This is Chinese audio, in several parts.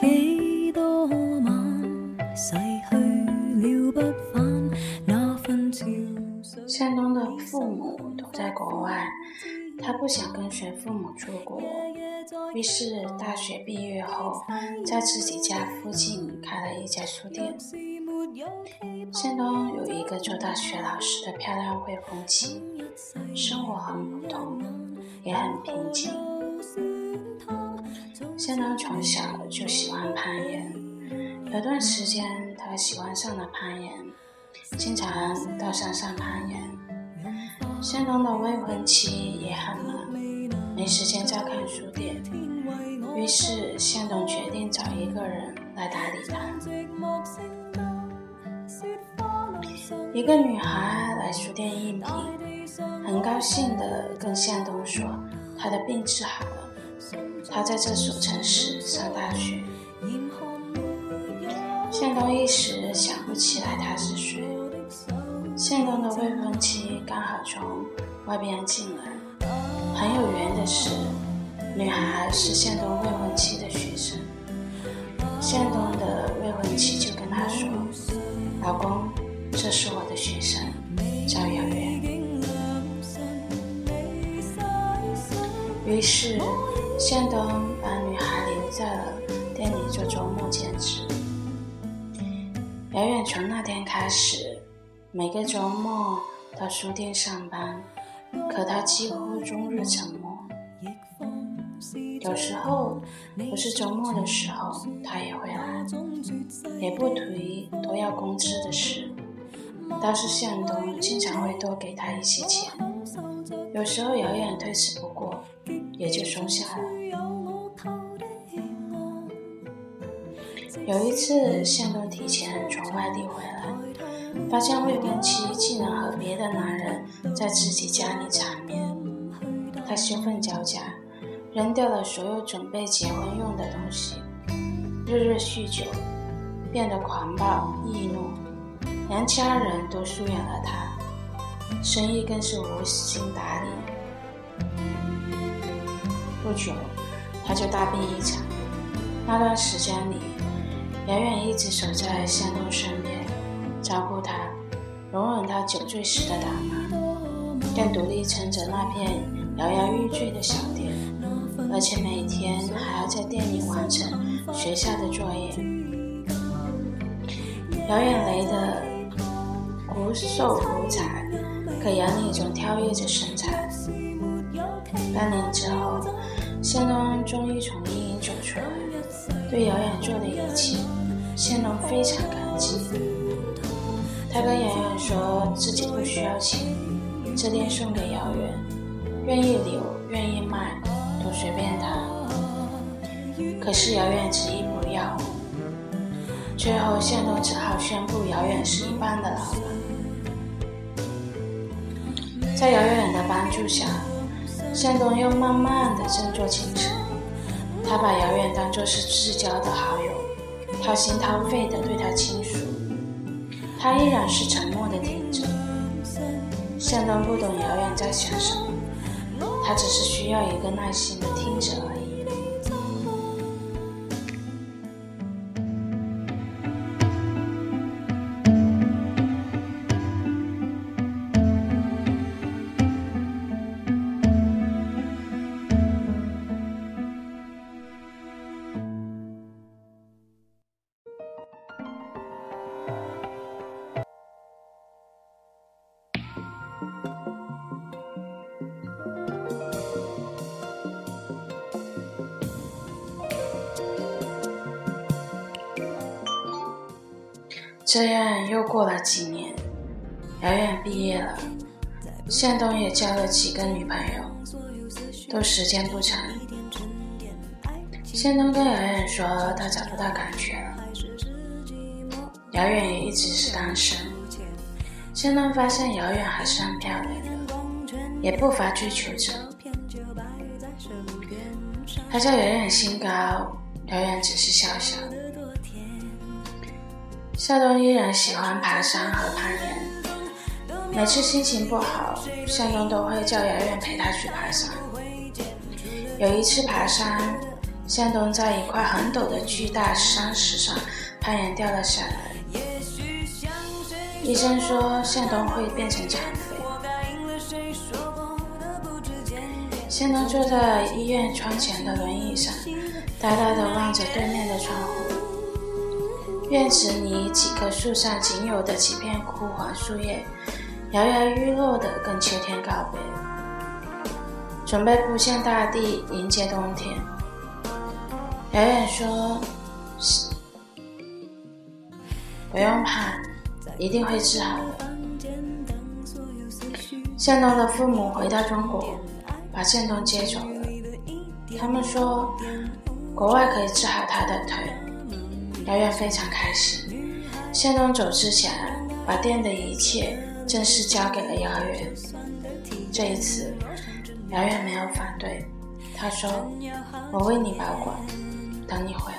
几多晚逝去了不返那份潮水。向东的父母都在国外，他不想跟随父母出国，于是大学毕业后，在自己家附近开了一家书店。向东有一个做大学老师的漂亮未婚妻，生活很普通，也很平静。向东从小就喜欢攀岩，有段时间他喜欢上了攀岩，经常到山上攀岩。向东的未婚妻也很忙，没时间照看书店，于是向东决定找一个人来打理他。一个女孩来书店应聘，很高兴地跟向东说，她的病治好了，他在这所城市上大学。向东一时想不起来他是谁。向东的未婚妻刚好从外边进来，很有缘的是，女孩是向东未婚妻的学生。向东的未婚妻就跟他说：“老公。”这是我的学生，叫遥远。于是，向东把女孩留在了店里做周末兼职。遥远从那天开始，每个周末到书店上班，可他几乎终日沉默。有时候不是周末的时候，他也会来，也不提多要工资的事。倒是向东经常会多给他一些钱，有时候遥远推辞不过，也就收下了。有一次，向东提前从外地回来，发现未婚妻竟然和别的男人在自己家里缠绵，他羞愤交加，扔掉了所有准备结婚用的东西，日日酗酒，变得狂暴易怒。连家人都疏远了他，生意更是无心打理。不久，他就大病一场。那段时间里，遥远一直守在向东身边，照顾他，容忍他酒醉时的打骂，更独立撑着那片摇摇欲坠的小店，而且每天还要在店里完成学校的作业。遥远雷的。骨瘦如柴，可眼里总跳跃着身材。半年之后，向东终于从阴影走出来，对遥远做的一切，向东非常感激。他跟遥远说自己不需要钱，这店送给遥远，愿意留愿意卖都随便他。可是遥远执意不要，最后向东只好宣布遥远是一半的老板。在遥远的帮助下，向东又慢慢的振作精神。他把姚远当作是至交的好友，掏心掏肺的对他倾诉。他依然是沉默的听着。向东不懂姚远在想什么，他只是需要一个耐心的听着而已。这样又过了几年，遥远毕业了，向东也交了几个女朋友，都时间不长。向东跟遥远说他找不到感觉了，遥远也一直是单身。向东发现遥远还是很漂亮的，也不乏追求者。他叫遥远心高，遥远只是笑笑。向东依然喜欢爬山和攀岩。每次心情不好，向东都会叫遥远陪他去爬山。有一次爬山，向东在一块很陡的巨大山石上攀岩掉了下来。医生说向东会变成残废。向东坐在医院窗前的轮椅上，呆呆地望着对面的窗户。院子里几棵树上仅有的几片枯黄树叶，摇摇欲落地跟秋天告别，准备扑向大地迎接冬天。遥远说：“不用怕，一定会治好的。”向东的父母回到中国。把向东接走了。他们说，国外可以治好他的腿。姚远非常开心。向东走之前，把店的一切正式交给了姚远。这一次，姚远没有反对。他说：“我为你保管，等你回来。”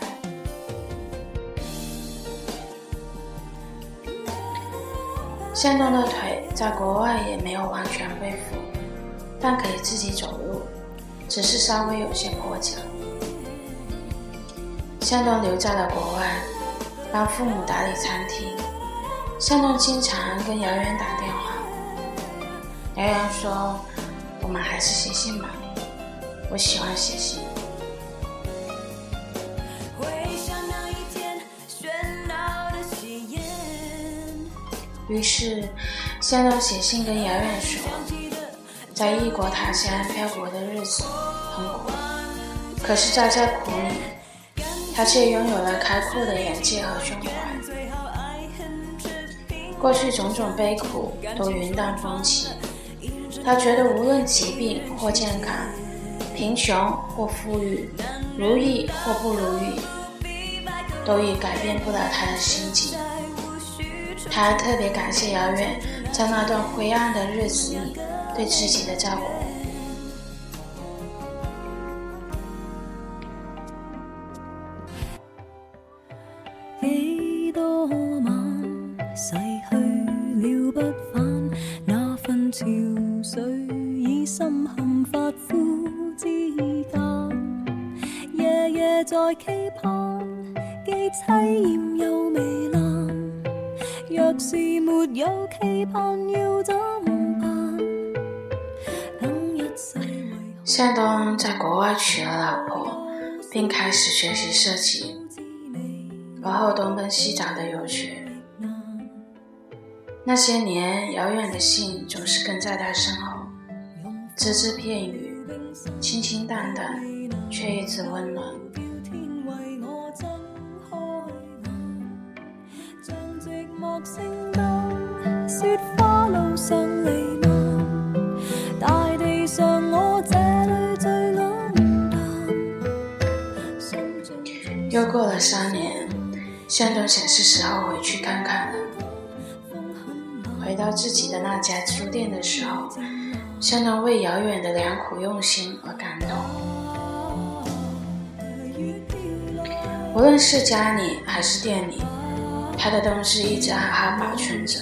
向东的腿在国外也没有完全恢复。但可以自己走路，只是稍微有些跛脚。向东留在了国外，帮父母打理餐厅。向东经常跟姚远打电话。姚远说：“我们还是写信吧，我喜欢写信。”于是，向东写信跟姚远说。在异国他乡漂泊的日子很苦，可是，在这苦里，他却拥有了开阔的眼界和胸怀。过去种种悲苦都云淡风轻，他觉得无论疾病或健康，贫穷或富裕，如意或不如意，都已改变不了他的心境。他特别感谢遥远在那段灰暗的日子里。对自己的照顾。在期盼，既凄艳又糜烂。若是没有期盼，要怎？向东在国外娶了老婆，并开始学习设计，而后东奔西找的游学。那些年，遥远的信总是跟在他身后，只字片语，清清淡淡，却一直温暖。又过了三年，向东想是时候回去看看了。回到自己的那家书店的时候，向东为遥远的良苦用心而感动。无论是家里还是店里，他的东西一直好好保存着，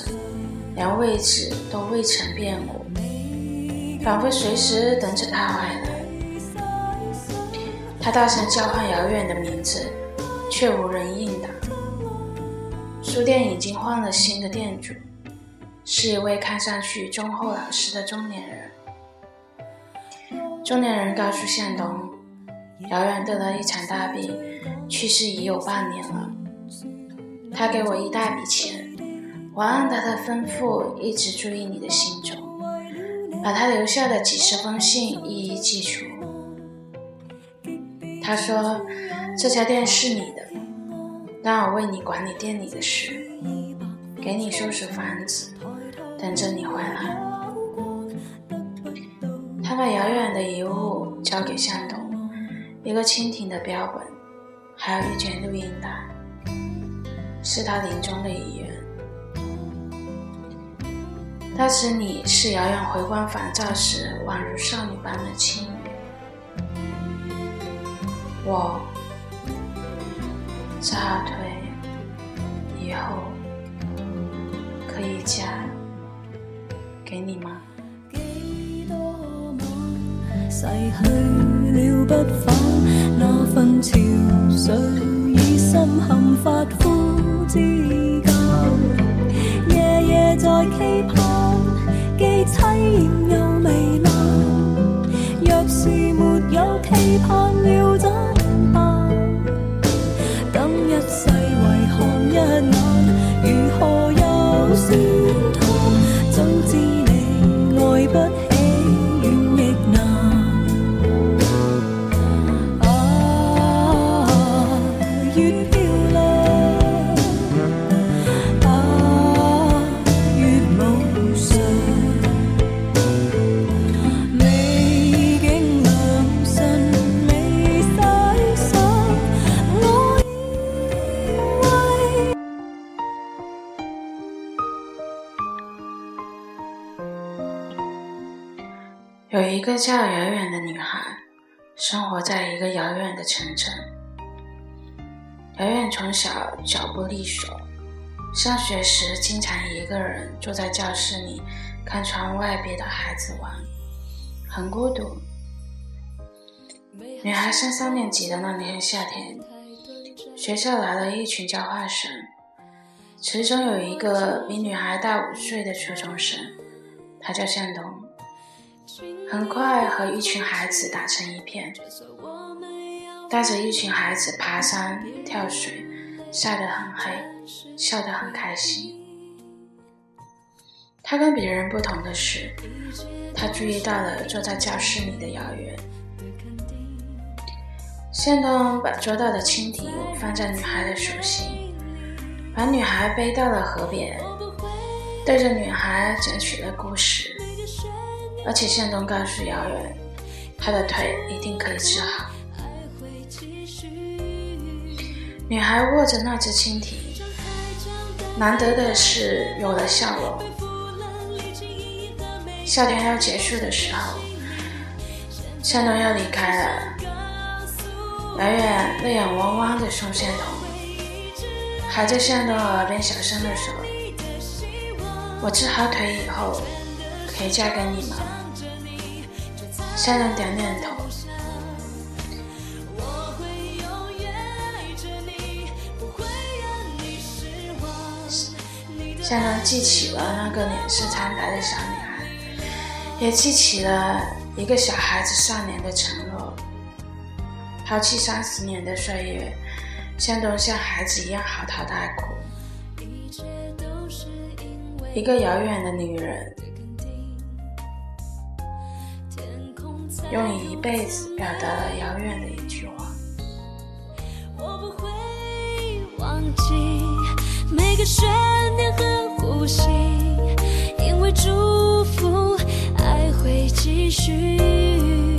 连位置都未曾变过，仿佛随时等着他回来。他大声叫唤遥远的名字，却无人应答。书店已经换了新的店主，是一位看上去忠厚老实的中年人。中年人告诉向东，遥远得了一场大病，去世已有半年了。他给我一大笔钱，我按他的吩咐一直注意你的行踪，把他留下的几十封信一一寄出。他说：“这家店是你的，让我为你管理店里的事，给你收拾房子，等着你回来。”他把遥远的遗物交给向东，一个蜻蜓的标本，还有一卷录音带，是他临终的遗愿。当时你是遥远回光返照时宛如少女般的轻语。我这条腿以后可以嫁给你吗？逝去了不返，那份潮水已深陷发肤之间。夜夜在期盼，既凄艳又糜烂。若是没有期盼要怎有一个叫遥远的女孩，生活在一个遥远的城镇。遥远从小脚步利索，上学时经常一个人坐在教室里看窗外别的孩子玩，很孤独。女孩升三年级的那年夏天，学校来了一群交换生，其中有一个比女孩大五岁的初中生，他叫向东。很快和一群孩子打成一片，带着一群孩子爬山、跳水，晒得很黑，笑得很开心。他跟别人不同的是，他注意到了坐在教室里的遥远。向东把捉到的蜻蜓放在女孩的手心，把女孩背到了河边，对着女孩讲起了故事。而且向东告诉姚远，他的腿一定可以治好。女孩握着那只蜻蜓，难得的是有了笑容。夏天要结束的时候，向东要离开了，遥远泪眼汪汪的送向东，还在向东耳边小声的说：“我治好腿以后，可以嫁给你吗？”向东点点头。向东记起了那个脸色苍白的小女孩，也记起了一个小孩子少年的承诺。抛弃三十年的岁月，向东像孩子一样嚎啕大哭。一个遥远的女人。用一辈子表达了遥远的一句话。我不会忘记每个瞬间和呼吸，因为祝福，爱会继续。